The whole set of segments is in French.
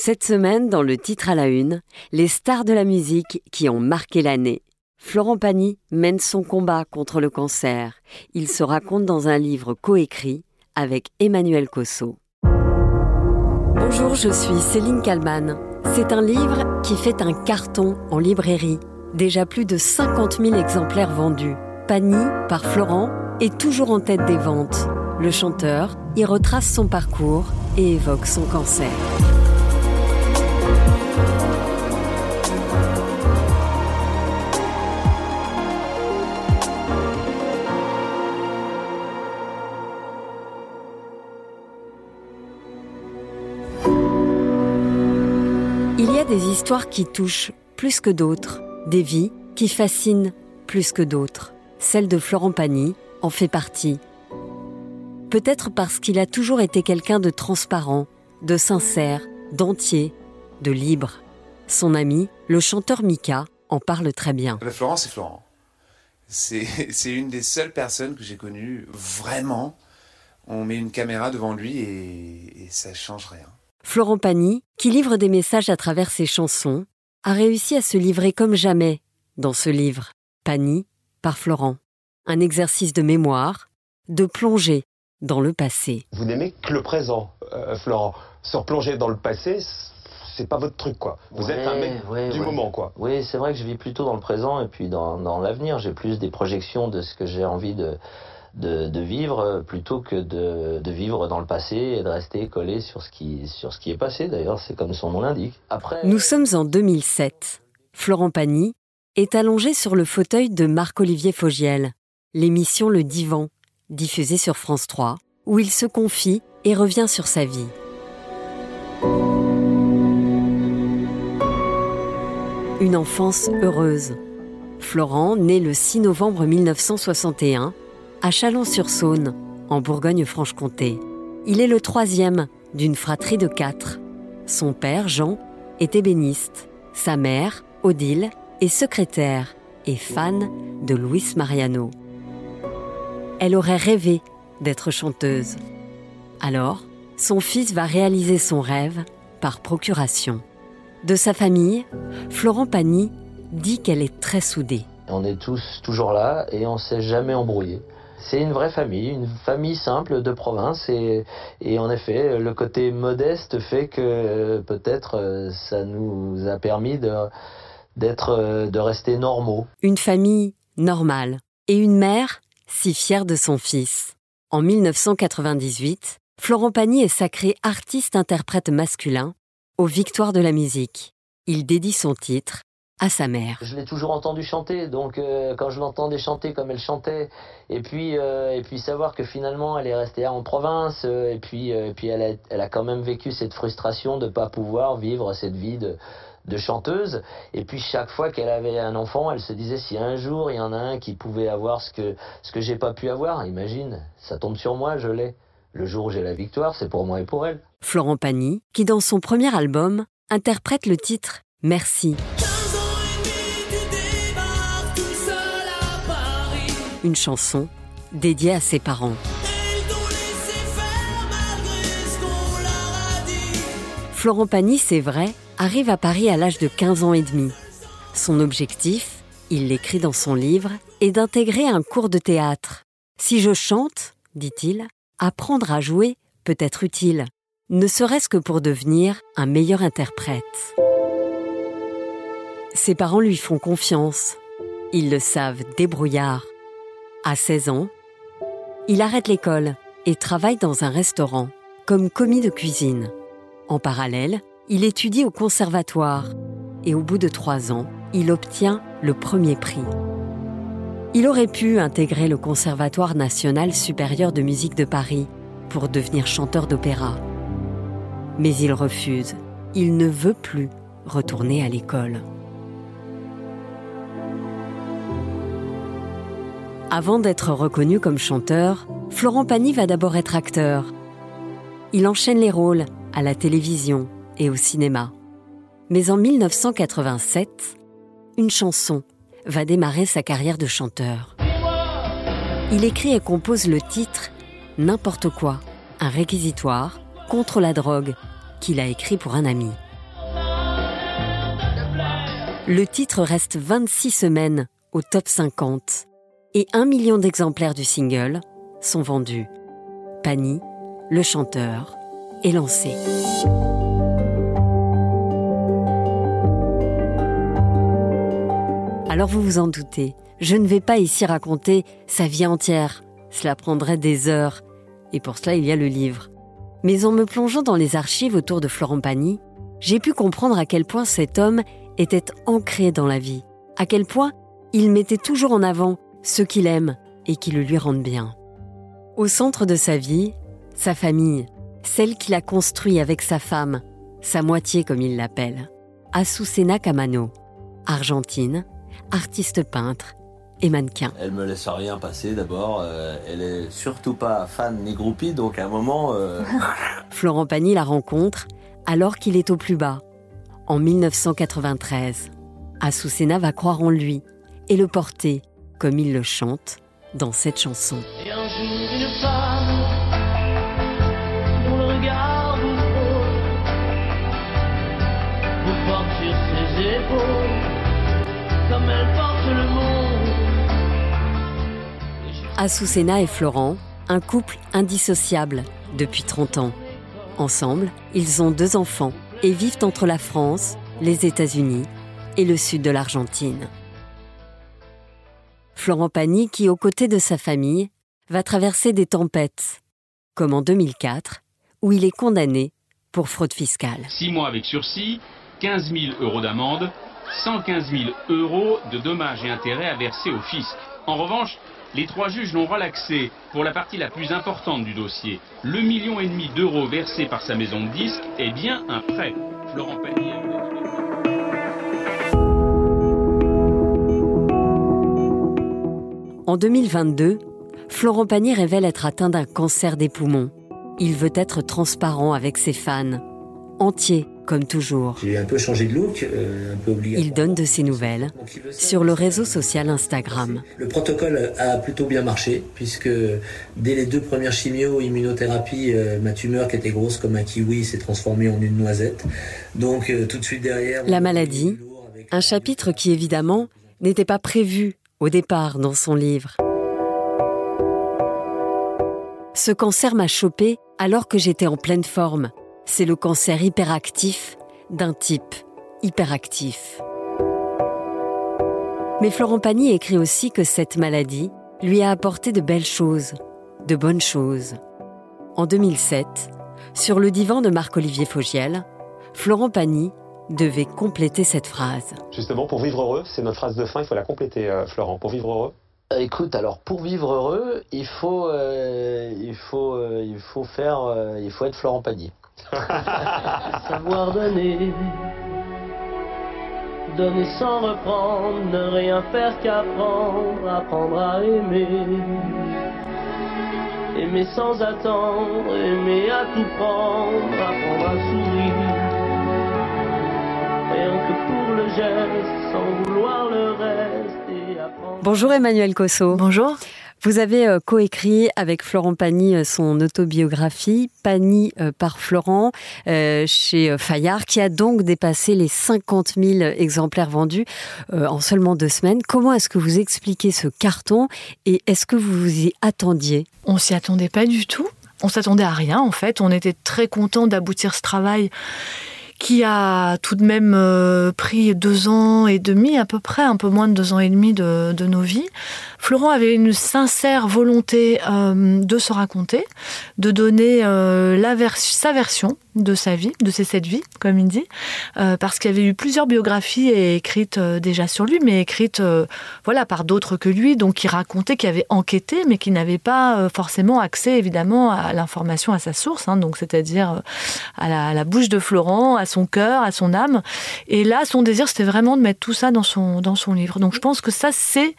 Cette semaine, dans le titre à la une, les stars de la musique qui ont marqué l'année. Florent Pagny mène son combat contre le cancer. Il se raconte dans un livre coécrit avec Emmanuel Cosso. Bonjour, je suis Céline Kalman. C'est un livre qui fait un carton en librairie. Déjà plus de 50 000 exemplaires vendus. Pagny, par Florent, est toujours en tête des ventes. Le chanteur y retrace son parcours et évoque son cancer. Il y a des histoires qui touchent plus que d'autres, des vies qui fascinent plus que d'autres. Celle de Florent Pagny en fait partie. Peut-être parce qu'il a toujours été quelqu'un de transparent, de sincère, d'entier, de libre. Son ami, le chanteur Mika, en parle très bien. Florent, c'est Florent. C'est une des seules personnes que j'ai connues vraiment. On met une caméra devant lui et, et ça change rien. Florent Pagny, qui livre des messages à travers ses chansons, a réussi à se livrer comme jamais dans ce livre, Pagny par Florent. Un exercice de mémoire, de plongée dans le passé. Vous n'aimez que le présent, euh, Florent. Se replonger dans le passé, c'est pas votre truc, quoi. Vous Ouais, êtes un mec ouais, du ouais. moment, quoi. Oui, c'est vrai que je vis plutôt dans le présent et puis dans, dans l'avenir. J'ai plus des projections de ce que j'ai envie de, de, de vivre euh, plutôt que de, de vivre dans le passé et de rester collé sur ce qui, sur ce qui est passé. D'ailleurs, c'est comme son nom l'indique. Après, Nous sommes en 2007. Florent Pagny est allongé sur le fauteuil de Marc-Olivier Fogiel, l'émission Le Divan, diffusée sur France 3, où il se confie et revient sur sa vie. Une enfance heureuse. Florent, né le 6 novembre 1961, à Chalon-sur-Saône, en Bourgogne-Franche-Comté. Il est le troisième d'une fratrie de quatre. Son père, Jean, est ébéniste. Sa mère, Odile, est secrétaire et fan de Luis Mariano. Elle aurait rêvé d'être chanteuse. Alors, son fils va réaliser son rêve par procuration. De sa famille, Florent Pagny dit qu'elle est très soudée. on est tous toujours là et on s'est jamais embrouillé. C'est une vraie famille, une famille simple de province et, et en effet, le côté modeste fait que euh, peut-être euh, ça nous a permis de d'être euh, de rester normaux. Une famille normale et une mère si fière de son fils. En 1998, Florent Pagny est sacré artiste-interprète masculin aux Victoires de la musique. Il dédie son titre à sa mère. Je l'ai toujours entendu chanter, donc euh, quand je l'entendais chanter comme elle chantait, et puis euh, et puis savoir que finalement elle est restée en province, euh, et puis et puis elle a, elle a quand même vécu cette frustration de pas pouvoir vivre cette vie de de chanteuse, et puis chaque fois qu'elle avait un enfant, elle se disait si un jour il y en a un qui pouvait avoir ce que ce que j'ai pas pu avoir, imagine, ça tombe sur moi, je l'ai. Le jour où j'ai la victoire, c'est pour moi et pour elle. Florent Pagny, qui dans son premier album interprète le titre Merci. Une chanson dédiée à ses parents. Florent Pagny, c'est vrai, arrive à Paris à l'âge de 15 ans et demi. Son objectif, il l'écrit dans son livre, est d'intégrer un cours de théâtre. Si je chante, dit-il, apprendre à jouer peut être utile, ne serait-ce que pour devenir un meilleur interprète. Ses parents lui font confiance. Ils le savent débrouillard. À 16 ans, il arrête l'école et travaille dans un restaurant comme commis de cuisine. En parallèle, il étudie au conservatoire et au bout de trois ans, il obtient le premier prix. Il aurait pu intégrer le Conservatoire national supérieur de musique de Paris pour devenir chanteur d'opéra. Mais il refuse. Il ne veut plus retourner à l'école. Avant d'être reconnu comme chanteur, Florent Pagny va d'abord être acteur. Il enchaîne les rôles à la télévision et au cinéma. Mais en 1987, une chanson va démarrer sa carrière de chanteur. Il écrit et compose le titre N'importe quoi, un réquisitoire contre la drogue qu'il a écrit pour un ami. Le titre reste 26 semaines au top 50 et un million d'exemplaires du single sont vendus. Pani, le chanteur, est lancé. Alors vous vous en doutez, je ne vais pas ici raconter sa vie entière. Cela prendrait des heures. Et pour cela, il y a le livre. Mais en me plongeant dans les archives autour de Florent Pagny, j'ai pu comprendre à quel point cet homme était ancré dans la vie, à quel point il mettait toujours en avant ceux qu'il aime et qui le lui rendent bien. Au centre de sa vie, sa famille, celle qu'il a construite avec sa femme, sa moitié comme il l'appelle, Azucena Camano, argentine, artiste peintre et mannequin. Elle me laisse rien passer d'abord. Euh, elle est surtout pas fan ni groupie, donc à un moment. Euh, Florent Pagny la rencontre alors qu'il est au plus bas, en 1993. Azucena va croire en lui et le porter, comme il le chante, dans cette chanson. Et un jour, une femme dont le regard vous frôle vous porte sur ses épaules comme elle porte le monde. Azucena et Florent, un couple indissociable depuis 30 ans. Ensemble, ils ont deux enfants et vivent entre la France, les États-Unis et le sud de l'Argentine. Florent Pagny, qui aux côtés de sa famille, va traverser des tempêtes, comme en 2004, où il est condamné pour fraude fiscale. 6 mois avec sursis, 15 000 euros d'amende, 115 000 euros de dommages et intérêts à verser au fisc. En revanche, les trois juges l'ont relaxé pour la partie la plus importante du dossier. Le million et demi d'euros versé par sa maison de disques est bien un prêt. Florent Pagny En 2022, Florent Pagny révèle être atteint d'un cancer des poumons. Il veut être transparent avec ses fans, entier comme toujours. J'ai un peu changé de look, euh, un peu. Il donne de ses nouvelles sur le réseau social Instagram. Le protocole a plutôt bien marché, puisque dès les deux premières chimio, immunothérapies, euh, ma tumeur qui était grosse comme un kiwi s'est transformée en une noisette. Donc euh, tout de suite derrière... La maladie, Un chapitre qui évidemment n'était pas prévu au départ dans son livre. Ce cancer m'a chopé alors que j'étais en pleine forme. C'est le cancer hyperactif d'un type hyperactif. Mais Florent Pagny écrit aussi que cette maladie lui a apporté de belles choses, de bonnes choses. En 2007, sur le divan de Marc-Olivier Fogiel, Florent Pagny devait compléter cette phrase. Justement, pour vivre heureux, c'est notre phrase de fin, il faut la compléter, euh, Florent. Pour vivre heureux, Euh, Écoute, alors pour vivre heureux, il faut, euh, il faut, euh, il faut faire, euh, il faut être Florent Pagny. savoir donner, donner sans reprendre, ne rien faire qu'apprendre, apprendre à aimer. Aimer sans attendre, aimer à tout prendre, apprendre à sourire. Rien que pour le geste, sans vouloir le reste et apprendre. Bonjour Emmanuel Cosso. Bonjour. Vous avez euh, coécrit avec Florent Pagny euh, son autobiographie, Pagny euh, par Florent, chez Fayard, qui a donc dépassé les 50 000 exemplaires vendus en seulement deux semaines. Comment est-ce que vous expliquez ce carton et est-ce que vous vous y attendiez? On s'y attendait pas du tout. On s'attendait à rien en fait. On était très content d'aboutir ce travail qui a tout de même pris deux ans et demi à peu près, un peu moins de deux ans et demi de, de nos vies. Florent avait une sincère volonté euh, de se raconter, de donner euh, sa version de sa vie, de ses sept vies, comme il dit, euh, parce qu'il y avait eu plusieurs biographies écrites déjà sur lui, mais écrites voilà par d'autres que lui, donc qui racontaient, qui avaient enquêté, mais qui n'avaient pas forcément accès évidemment à l'information à sa source, hein, c'est-à-dire à la, à la bouche de Florent, à son cœur, à son âme. Et là, son désir, c'était vraiment de mettre tout ça dans son dans son livre. Donc je pense que ça, c'est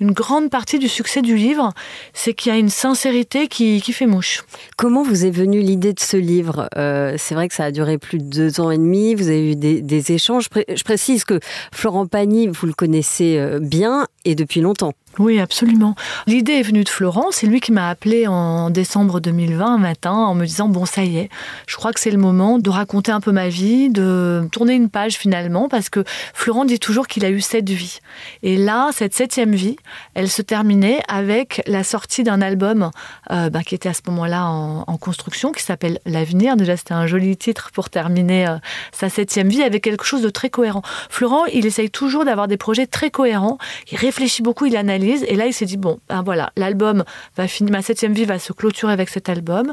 une grande partie du succès du livre, c'est qu'il y a une sincérité qui, qui fait mouche. Comment vous est venue l'idée de ce livre Euh, C'est vrai que ça a duré plus de deux ans et demi, vous avez eu des, échanges. Je, je précise que Florent Pagny, vous le connaissez euh, bien et depuis longtemps. Oui, absolument. L'idée est venue de Florent. C'est lui qui m'a appelé en décembre 2020 un matin en me disant Bon, ça y est, je crois que c'est le moment de raconter un peu ma vie, de tourner une page finalement, parce que Florent dit toujours qu'il a eu sept vies. Et là, cette septième vie, elle se terminait avec la sortie d'un album euh, bah, qui était à ce moment-là en, en construction, qui s'appelle L'avenir. Déjà, c'était un joli titre pour terminer euh, sa septième vie avec quelque chose de très cohérent. Florent, il essaye toujours d'avoir des projets très cohérents. Il réfléchit beaucoup, il analyse. Et là, il s'est dit bon, ben voilà, l'album va finir, ma septième vie va se clôturer avec cet album.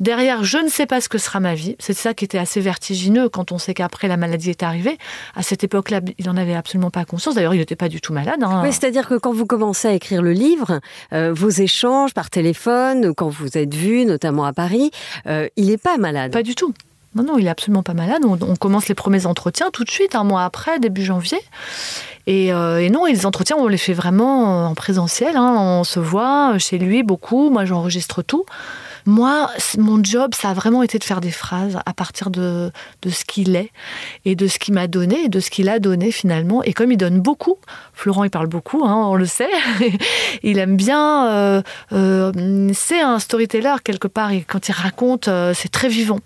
Derrière, je ne sais pas ce que sera ma vie. C'est ça qui était assez vertigineux quand on sait qu'après la maladie est arrivée. À cette époque-là, il n'en avait absolument pas conscience. D'ailleurs, il n'était pas du tout malade. hein. Oui, c'est-à-dire que quand vous commencez à écrire le livre, euh, vos échanges par téléphone, quand vous êtes vu, notamment à Paris, euh, il n'est pas malade. Pas du tout. Non, non, il est absolument pas malade. On, commence les premiers entretiens tout de suite, un mois après, début janvier. Et, euh, non, les entretiens, on les fait vraiment en présentiel. hein. On se voit chez lui beaucoup. Moi, j'enregistre tout. Moi, mon job, ça a vraiment été de faire des phrases à partir de, de ce qu'il est et de ce qu'il m'a donné et de ce qu'il a donné finalement. Et comme il donne beaucoup, Florent, il parle beaucoup, hein, on le sait. il aime bien. euh, euh, c'est un storyteller quelque part. Et quand il raconte, euh, c'est très vivant.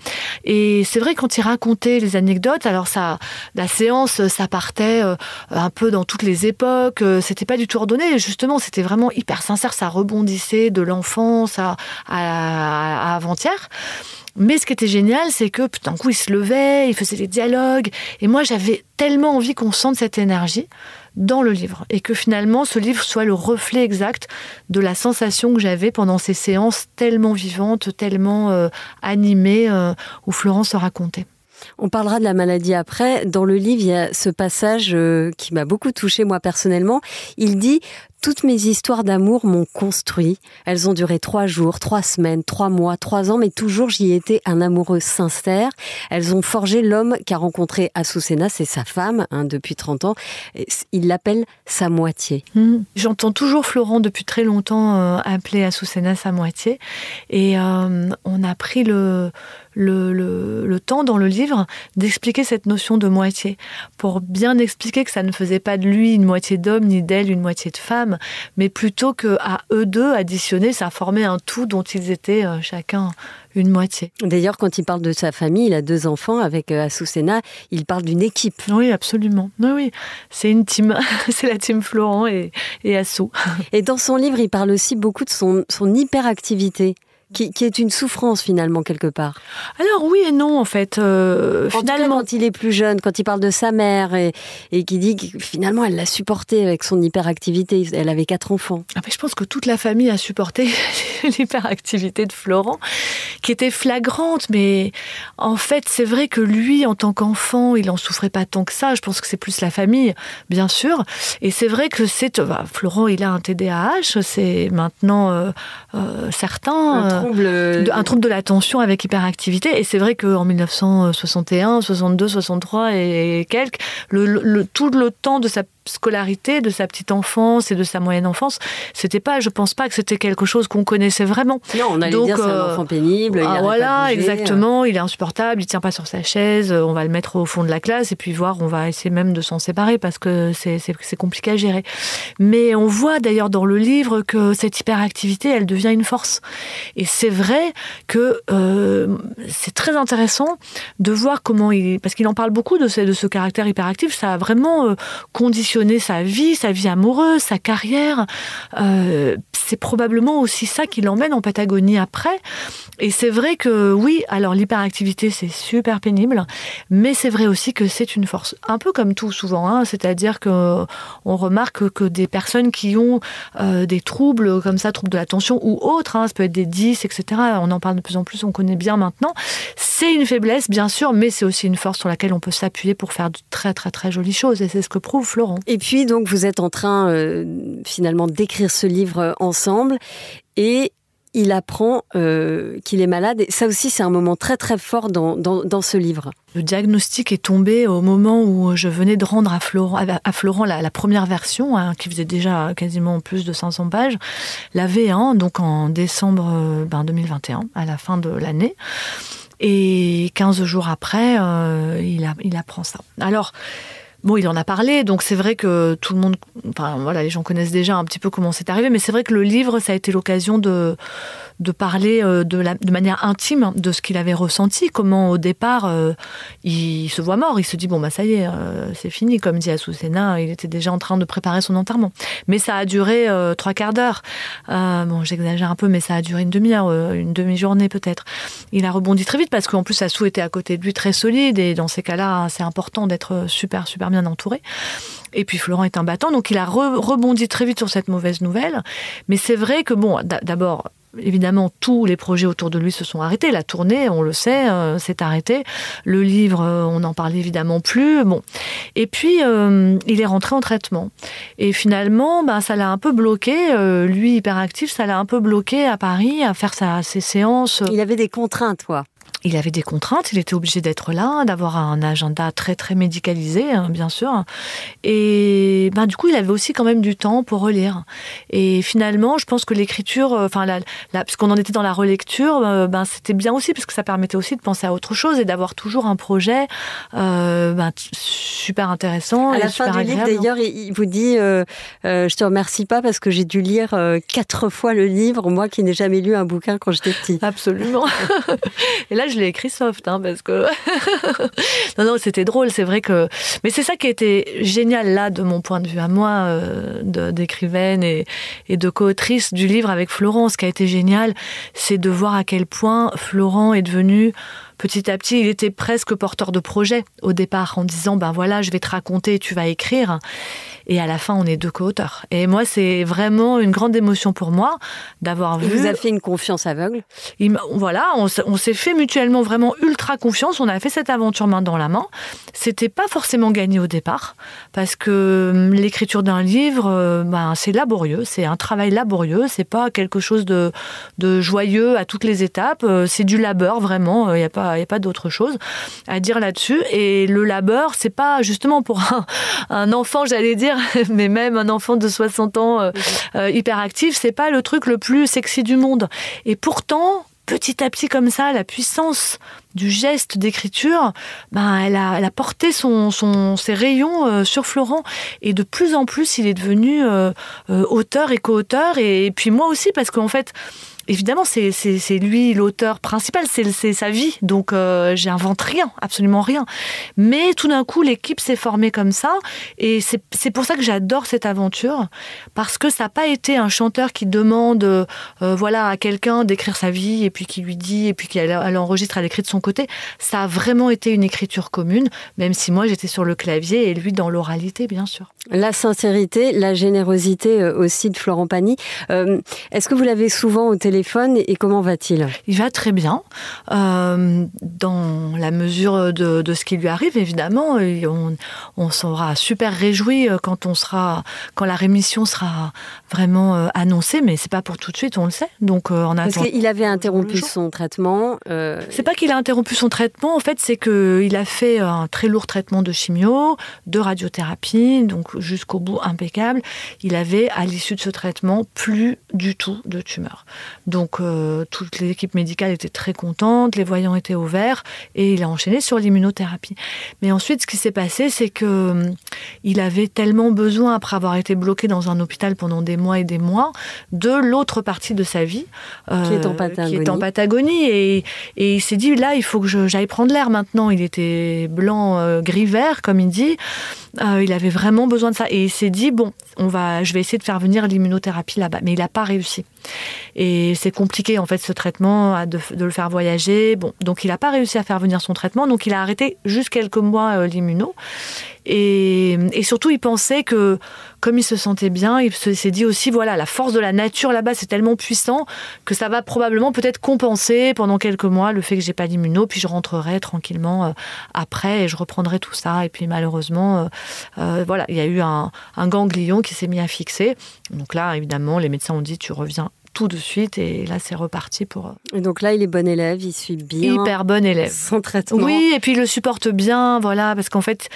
Et c'est vrai quand il racontait les anecdotes, alors ça, la séance, ça partait un peu dans toutes les époques. C'était pas du tout ordonné. Justement, c'était vraiment hyper sincère. Ça rebondissait de l'enfance à, à- à avant-hier. Mais ce qui était génial, c'est que d'un coup, il se levait, il faisait des dialogues. Et moi, j'avais tellement envie qu'on sente cette énergie dans le livre. Et que finalement, ce livre soit le reflet exact de la sensation que j'avais pendant ces séances tellement vivantes, tellement euh, animées, euh, où Florence se racontait. On parlera de la maladie après. Dans le livre, il y a ce passage euh, qui m'a beaucoup touché moi personnellement. Il dit toutes mes histoires d'amour m'ont construit. Elles ont duré trois jours, trois semaines, trois mois, trois ans, mais toujours j'y étais un amoureux sincère. Elles ont forgé l'homme qu'a rencontré Azucena, c'est sa femme hein, depuis 30 ans. Il l'appelle sa moitié. Mhm. J'entends toujours Florent depuis très longtemps euh, appeler Azucena sa moitié. Et euh, on a pris le temps dans le livre d'expliquer cette notion de moitié, pour bien expliquer que ça ne faisait pas de lui une moitié d'homme, ni d'elle une moitié de femme, mais plutôt que à eux deux additionnés, ça formait un tout dont ils étaient euh, chacun une moitié. D'ailleurs, quand il parle de sa famille, il a deux enfants avec euh, Azucena, il parle d'une équipe. Oui, absolument. Oui, oui. C'est une team. C'est la team Florent et, et Assou. Et dans son livre, il parle aussi beaucoup de son, son hyperactivité. Qui, qui est une souffrance finalement quelque part. Alors oui et non en fait. Euh, En tout cas, finalement, quand il est plus jeune, quand il parle de sa mère et, et qui dit que finalement elle l'a supporté avec son hyperactivité, elle avait quatre enfants. Ah, mais je pense que toute la famille a supporté l'hyperactivité de Florent, qui était flagrante, mais en fait, c'est vrai que lui, en tant qu'enfant, il en souffrait pas tant que ça. Je pense que c'est plus la famille, bien sûr. Et c'est vrai que c'est. bah, Florent, il a un TDAH, c'est maintenant euh, euh, certain. Un trouble. de- un trouble de l'attention avec hyperactivité. Et c'est vrai qu'en 1961, 62, 63 et quelques, le, le- le- tout le temps de sa scolarité, de sa petite enfance et de sa moyenne enfance, c'était pas, je pense pas que c'était quelque chose qu'on connaissait vraiment. Non, on allait Donc, dire c'est un euh, enfant pénible. Ah, voilà, bouger. exactement. Il est insupportable, il tient pas sur sa chaise. euh, On va le mettre au fond de la classe et puis voir, on va essayer même de s'en séparer parce que c'est c'est- c'est compliqué à gérer. Mais on voit d'ailleurs dans le livre que cette hyperactivité, elle devient une force. Et c'est vrai que euh, c'est très intéressant de voir comment il, parce qu'il en parle beaucoup de ce, de ce caractère hyperactif. Ça a vraiment euh, conditionné sa vie, sa vie amoureuse, sa carrière. Euh, c'est probablement aussi ça qui l'emmène en Patagonie après. Et c'est vrai que oui, alors l'hyperactivité c'est super pénible, mais c'est vrai aussi que c'est une force. Un peu comme tout souvent, hein, c'est-à-dire que on remarque que des personnes qui ont euh, des troubles comme ça, troubles de l'attention ou autres, hein, ça peut être des 10, etc. On en parle de plus en plus, on connaît bien maintenant. C'est une faiblesse bien sûr, mais c'est aussi une force sur laquelle on peut s'appuyer pour faire de très très très jolies choses. Et c'est ce que prouve Florent. Et puis donc vous êtes en train euh, finalement d'écrire ce livre euh, ensemble et il apprend euh, qu'il est malade. Et ça aussi, c'est un moment très très fort dans, dans, ce livre. Le diagnostic est tombé au moment où je venais de rendre à Florent, la, première version, hein, qui faisait déjà quasiment plus de 500 pages, la V1, donc en décembre euh, ben, 2021, à la fin de l'année. Et 15 jours après, il, il apprend ça. Alors, Bon, il en a parlé, donc c'est vrai que tout le monde, enfin voilà, les gens connaissent déjà un petit peu comment c'est arrivé, mais c'est vrai que le livre, ça a été l'occasion de, de parler euh, de, la, de manière intime de ce qu'il avait ressenti, comment au départ euh, il se voit mort, il se dit bon bah ça y est, euh, c'est fini, comme dit Azucena, il était déjà en train de préparer son enterrement. Mais ça a duré trois quarts d'heure. bon, j'exagère un peu, mais ça a duré une demi-heure, une demi-journée peut-être. Il a rebondi très vite parce qu'en plus Assou était à côté de lui très solide et dans ces cas-là, c'est important d'être super super entouré. Et puis Florent est un battant, donc il a rebondi très vite sur cette mauvaise nouvelle. Mais c'est vrai que, bon, d'abord, évidemment, tous les projets autour de lui se sont arrêtés. La tournée, on le sait, euh, s'est arrêtée. Le livre, euh, on n'en parlait évidemment plus. Bon. Et puis, euh, il est rentré en traitement. Et finalement, ben, ça l'a un peu bloqué. lui, hyperactif, ça l'a un peu bloqué à Paris à faire sa, ses séances. Il avait des contraintes, quoi il avait des contraintes, il était obligé d'être là, d'avoir un agenda très très médicalisé, hein, bien sûr. Et ben, du coup, il avait aussi quand même du temps pour relire. Et finalement, je pense que l'écriture, euh, enfin, la, puisqu'on en était dans la relecture, euh, ben, c'était bien aussi, parce que ça permettait aussi de penser à autre chose et d'avoir toujours un projet euh, ben, super intéressant. À la fin du livre, d'ailleurs, il vous dit Je te remercie pas parce que j'ai dû lire quatre fois le livre, moi qui n'ai jamais lu un bouquin quand j'étais petit. Absolument. et là, je l'ai écrit soft, hein, parce que. non, non, c'était drôle, c'est vrai que. Mais c'est ça qui était génial, là, de mon point de vue à moi, euh, d'écrivaine et, de co-autrice du livre avec Florence. Ce qui a été génial, c'est de voir à quel point Florent est devenu petit à petit, il était presque porteur de projet au départ, en disant ben voilà, je vais te raconter, tu vas écrire. Et à la fin, on est deux co-auteurs. Et moi, c'est vraiment une grande émotion pour moi d'avoir vu. Vous a fait une confiance aveugle? Voilà, on, s'est fait mutuellement vraiment ultra confiance. On a fait cette aventure main dans la main. C'était pas forcément gagné au départ, parce que hum, l'écriture d'un livre, euh, ben, c'est laborieux, c'est un travail laborieux, c'est pas quelque chose de, de joyeux à toutes les étapes, euh, c'est du labeur vraiment, il n'y a pas, y a pas d'autre chose à dire là-dessus. Et le labeur, c'est pas justement pour un enfant, j'allais dire, mais même un enfant de 60 ans euh, euh, hyperactif, c'est pas le truc le plus sexy du monde. Et pourtant, petit à petit comme ça, la puissance du geste d'écriture, ben, elle, a, elle a porté son, son, ses rayons euh, sur Florent. Et de plus en plus, il est devenu auteur et co-auteur. Et, et, puis moi aussi, parce qu'en fait, évidemment, c'est lui l'auteur principal, c'est sa vie. Donc, euh, j'invente rien, absolument rien. Mais tout d'un coup, l'équipe s'est formée comme ça. Et c'est pour ça que j'adore cette aventure. Parce que ça n'a pas été un chanteur qui demande euh, voilà, à quelqu'un d'écrire sa vie et puis qui lui dit et puis qui elle, enregistre, elle écrit de son côté. Ça a vraiment été une écriture commune, même si moi j'étais sur le clavier et lui dans l'oralité, bien sûr. La sincérité, la générosité euh, aussi de Florent Pagny. Est-ce que vous l'avez souvent au téléphone téléphone et comment va-t-il Il va très bien, euh, dans la mesure de, ce qui lui arrive évidemment. on, on sera super réjoui euh, quand on sera, quand la rémission sera vraiment euh, annoncée, mais c'est pas pour tout de suite, on le sait. Donc on Parce qu'il avait interrompu son traitement. C'est pas qu'il a interrompu son traitement, en fait, c'est qu'il a fait un très lourd traitement de chimio, de radiothérapie, donc jusqu'au bout impeccable. Il avait, à l'issue de ce traitement, plus du tout de tumeur. Donc euh, toute l'équipe médicale était très contente, les voyants étaient ouverts et il a enchaîné sur l'immunothérapie. Mais ensuite, ce qui s'est passé, c'est que euh, il avait tellement besoin, après avoir été bloqué dans un hôpital pendant des mois et des mois, de l'autre partie de sa vie qui, est en Patagonie. Euh, qui est en Patagonie. Et, et il s'est dit là, il faut que j'aille prendre l'air maintenant. Il était blanc, gris, vert, comme il dit. il avait vraiment besoin de ça. Et il s'est dit bon, on va, je vais essayer de faire venir l'immunothérapie là-bas. Mais il n'a pas réussi. Et c'est compliqué en fait ce traitement de, le faire voyager. Bon, donc il n'a pas réussi à faire venir son traitement, donc il a arrêté juste quelques mois euh, l'immuno. Et, surtout, il pensait que, comme il se sentait bien, il s'est dit aussi, voilà, la force de la nature là-bas, c'est tellement puissant que ça va probablement peut-être compenser pendant quelques mois le fait que j'ai pas d'immuno, puis je rentrerai tranquillement euh, après et je reprendrai tout ça. Et puis malheureusement, euh, voilà, il y a eu un, un ganglion qui s'est mis à fixer. Donc là, évidemment, les médecins ont dit, tu reviens tout de suite. Et là, c'est reparti pour. Et donc là, il est bon élève, il suit bien. Hyper bon élève. Son traitement. Oui, et puis il le supporte bien, voilà, parce qu'en fait,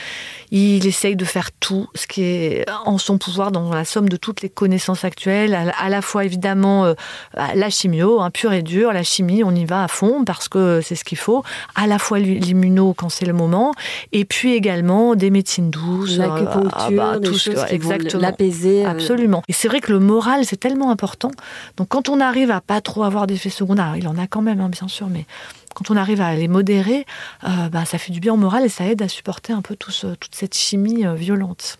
il essaye de faire tout ce qui est en son pouvoir dans la somme de toutes les connaissances actuelles, à, la fois évidemment euh, la chimio, hein, pure et dure, la chimie, on y va à fond parce que c'est ce qu'il faut, à la fois l'immuno quand c'est le moment, et puis également des médecines douces, l'acupuncture, ah bah, tout ce exactement, l'apaiser. Euh. Absolument. Et c'est vrai que le moral, c'est tellement important. Donc quand on arrive à pas trop avoir d'effets secondaires, il en a quand même, hein, bien sûr, mais quand on arrive à les modérer, euh, bah, ça fait du bien au moral et ça aide à supporter un peu tout toute cette chimie euh, violente.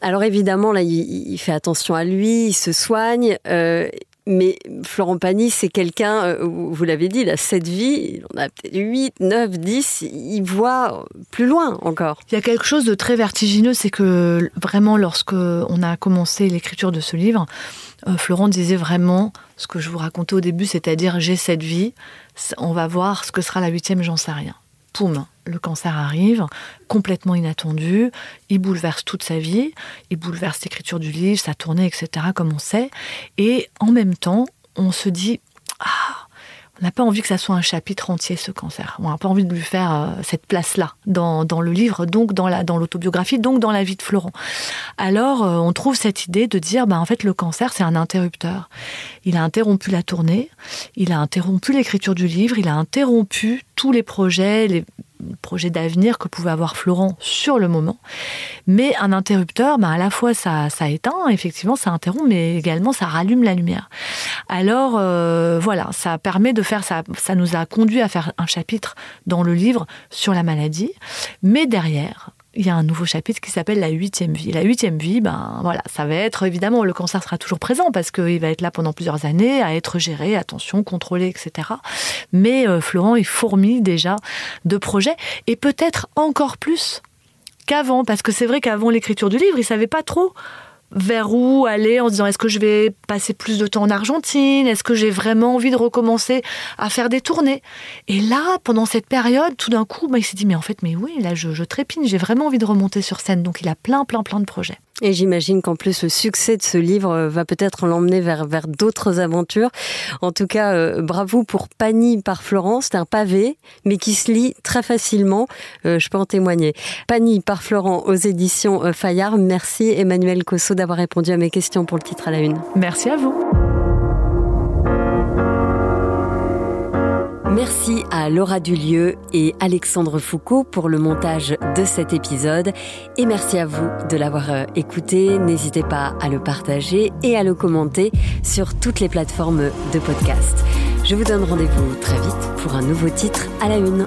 Alors évidemment, là, il, fait attention à lui, il se soigne. Euh, mais Florent Pagny, c'est quelqu'un, vous l'avez dit, il a sept vies, il en a peut-être 8, 9, 10, il voit plus loin encore. Il y a quelque chose de très vertigineux, c'est que vraiment, lorsque on a commencé l'écriture de ce livre, Florent disait vraiment ce que je vous racontais au début, c'est-à-dire j'ai cette vie, on va voir ce que sera la huitième, j'en sais rien. Poum, le cancer arrive, complètement inattendu, il bouleverse toute sa vie, il bouleverse l'écriture du livre, sa tournée, etc., comme on sait. Et en même temps, on se dit, ah, on n'a pas envie que ça soit un chapitre entier, ce cancer. On n'a pas envie de lui faire euh, cette place-là dans, le livre, donc dans l'autobiographie, donc dans la vie de Florent. Alors, euh, on trouve cette idée de dire, bah, en fait, le cancer, c'est un interrupteur. Il a interrompu la tournée, il a interrompu l'écriture du livre, il a interrompu tous les projets, les projet d'avenir que pouvait avoir Florent sur le moment. Mais un interrupteur, ben à la fois ça, ça éteint, effectivement ça interrompt, mais également ça rallume la lumière. Alors euh, voilà, ça permet de faire ça, ça nous a conduit à faire un chapitre dans le livre sur la maladie, mais derrière, il y a un nouveau chapitre qui s'appelle la huitième vie. La huitième vie, ben voilà, ça va être évidemment le cancer sera toujours présent parce qu'il va être là pendant plusieurs années à être géré, attention, contrôlé, etc. Mais euh, Florent est fourmi déjà de projets et peut-être encore plus qu'avant parce que c'est vrai qu'avant l'écriture du livre, il savait pas trop vers où aller en se disant est-ce que je vais passer plus de temps en Argentine? Est-ce que j'ai vraiment envie de recommencer à faire des tournées? Et là, pendant cette période, tout d'un coup, bah, il s'est dit mais en fait, mais oui, là je, je trépine, j'ai vraiment envie de remonter sur scène. Donc il a plein, plein, plein de projets. Et j'imagine qu'en plus, le succès de ce livre euh, va peut-être l'emmener vers, vers d'autres aventures. En tout cas, euh, bravo pour Pani par Florence. C'est un pavé, mais qui se lit très facilement. Euh, je peux en témoigner. Pani par Florent aux éditions Fayard. Merci Emmanuel Cosso d'avoir répondu à mes questions pour le titre à la une. Merci à vous. Merci à Laura Dulieu et Alexandre Foucault pour le montage de cet épisode. Et merci à vous de l'avoir euh, écouté. N'hésitez pas à le partager et à le commenter sur toutes les plateformes de podcast. Je vous donne rendez-vous très vite pour un nouveau titre à la une.